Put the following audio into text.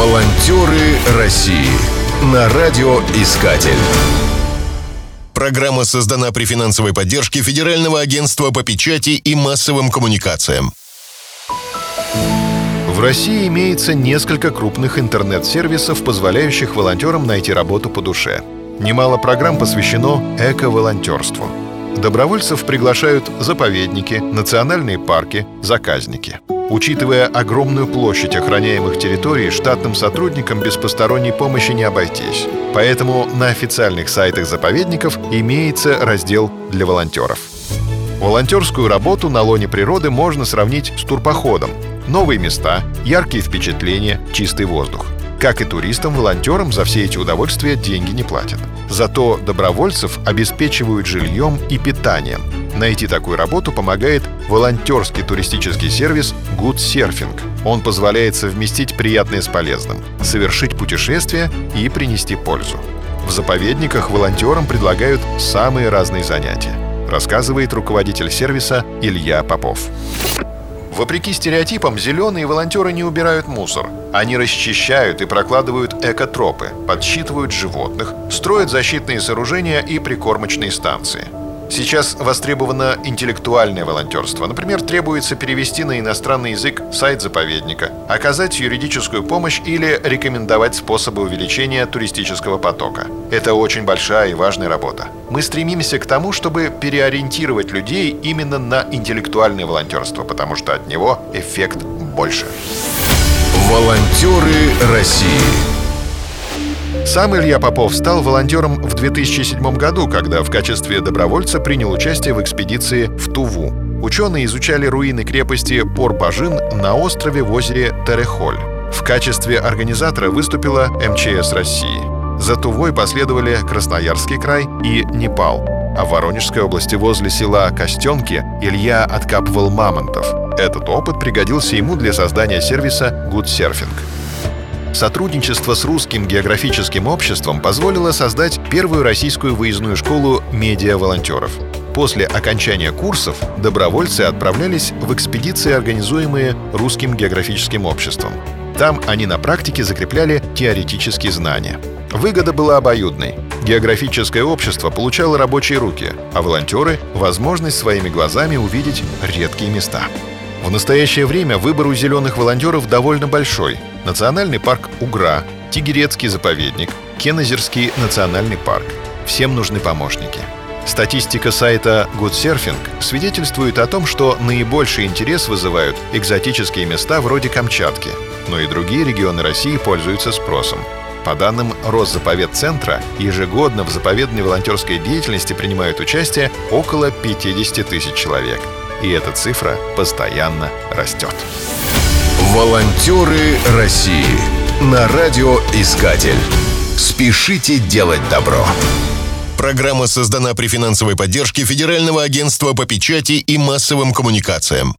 Волонтеры России на радиоискатель. Программа создана при финансовой поддержке Федерального агентства по печати и массовым коммуникациям. В России имеется несколько крупных интернет-сервисов, позволяющих волонтерам найти работу по душе. Немало программ посвящено эко-волонтерству. Добровольцев приглашают заповедники, национальные парки, заказники. Учитывая огромную площадь охраняемых территорий, штатным сотрудникам без посторонней помощи не обойтись. Поэтому на официальных сайтах заповедников имеется раздел для волонтеров. Волонтерскую работу на лоне природы можно сравнить с турпоходом. Новые места, яркие впечатления, чистый воздух. Как и туристам-волонтерам за все эти удовольствия деньги не платят. Зато добровольцев обеспечивают жильем и питанием. Найти такую работу помогает волонтерский туристический сервис Good Surfing. Он позволяет совместить приятное с полезным, совершить путешествие и принести пользу. В заповедниках волонтерам предлагают самые разные занятия, рассказывает руководитель сервиса Илья Попов. Вопреки стереотипам, зеленые волонтеры не убирают мусор. Они расчищают и прокладывают экотропы, подсчитывают животных, строят защитные сооружения и прикормочные станции – Сейчас востребовано интеллектуальное волонтерство. Например, требуется перевести на иностранный язык сайт заповедника, оказать юридическую помощь или рекомендовать способы увеличения туристического потока. Это очень большая и важная работа. Мы стремимся к тому, чтобы переориентировать людей именно на интеллектуальное волонтерство, потому что от него эффект больше. Волонтеры России сам Илья Попов стал волонтером в 2007 году, когда в качестве добровольца принял участие в экспедиции в Туву. Ученые изучали руины крепости Пор-Бажин на острове в озере Терехоль. В качестве организатора выступила МЧС России. За Тувой последовали Красноярский край и Непал. А в Воронежской области возле села Костенки Илья откапывал мамонтов. Этот опыт пригодился ему для создания сервиса Surfing. Сотрудничество с Русским географическим обществом позволило создать первую российскую выездную школу медиа-волонтеров. После окончания курсов добровольцы отправлялись в экспедиции, организуемые Русским географическим обществом. Там они на практике закрепляли теоретические знания. Выгода была обоюдной. Географическое общество получало рабочие руки, а волонтеры — возможность своими глазами увидеть редкие места. В настоящее время выбор у зеленых волонтеров довольно большой. Национальный парк Угра, Тигерецкий заповедник, Кенозерский национальный парк. Всем нужны помощники. Статистика сайта Good Surfing свидетельствует о том, что наибольший интерес вызывают экзотические места вроде Камчатки, но и другие регионы России пользуются спросом. По данным Росзаповедцентра, ежегодно в заповедной волонтерской деятельности принимают участие около 50 тысяч человек – и эта цифра постоянно растет. Волонтеры России на радиоискатель. Спешите делать добро. Программа создана при финансовой поддержке Федерального агентства по печати и массовым коммуникациям.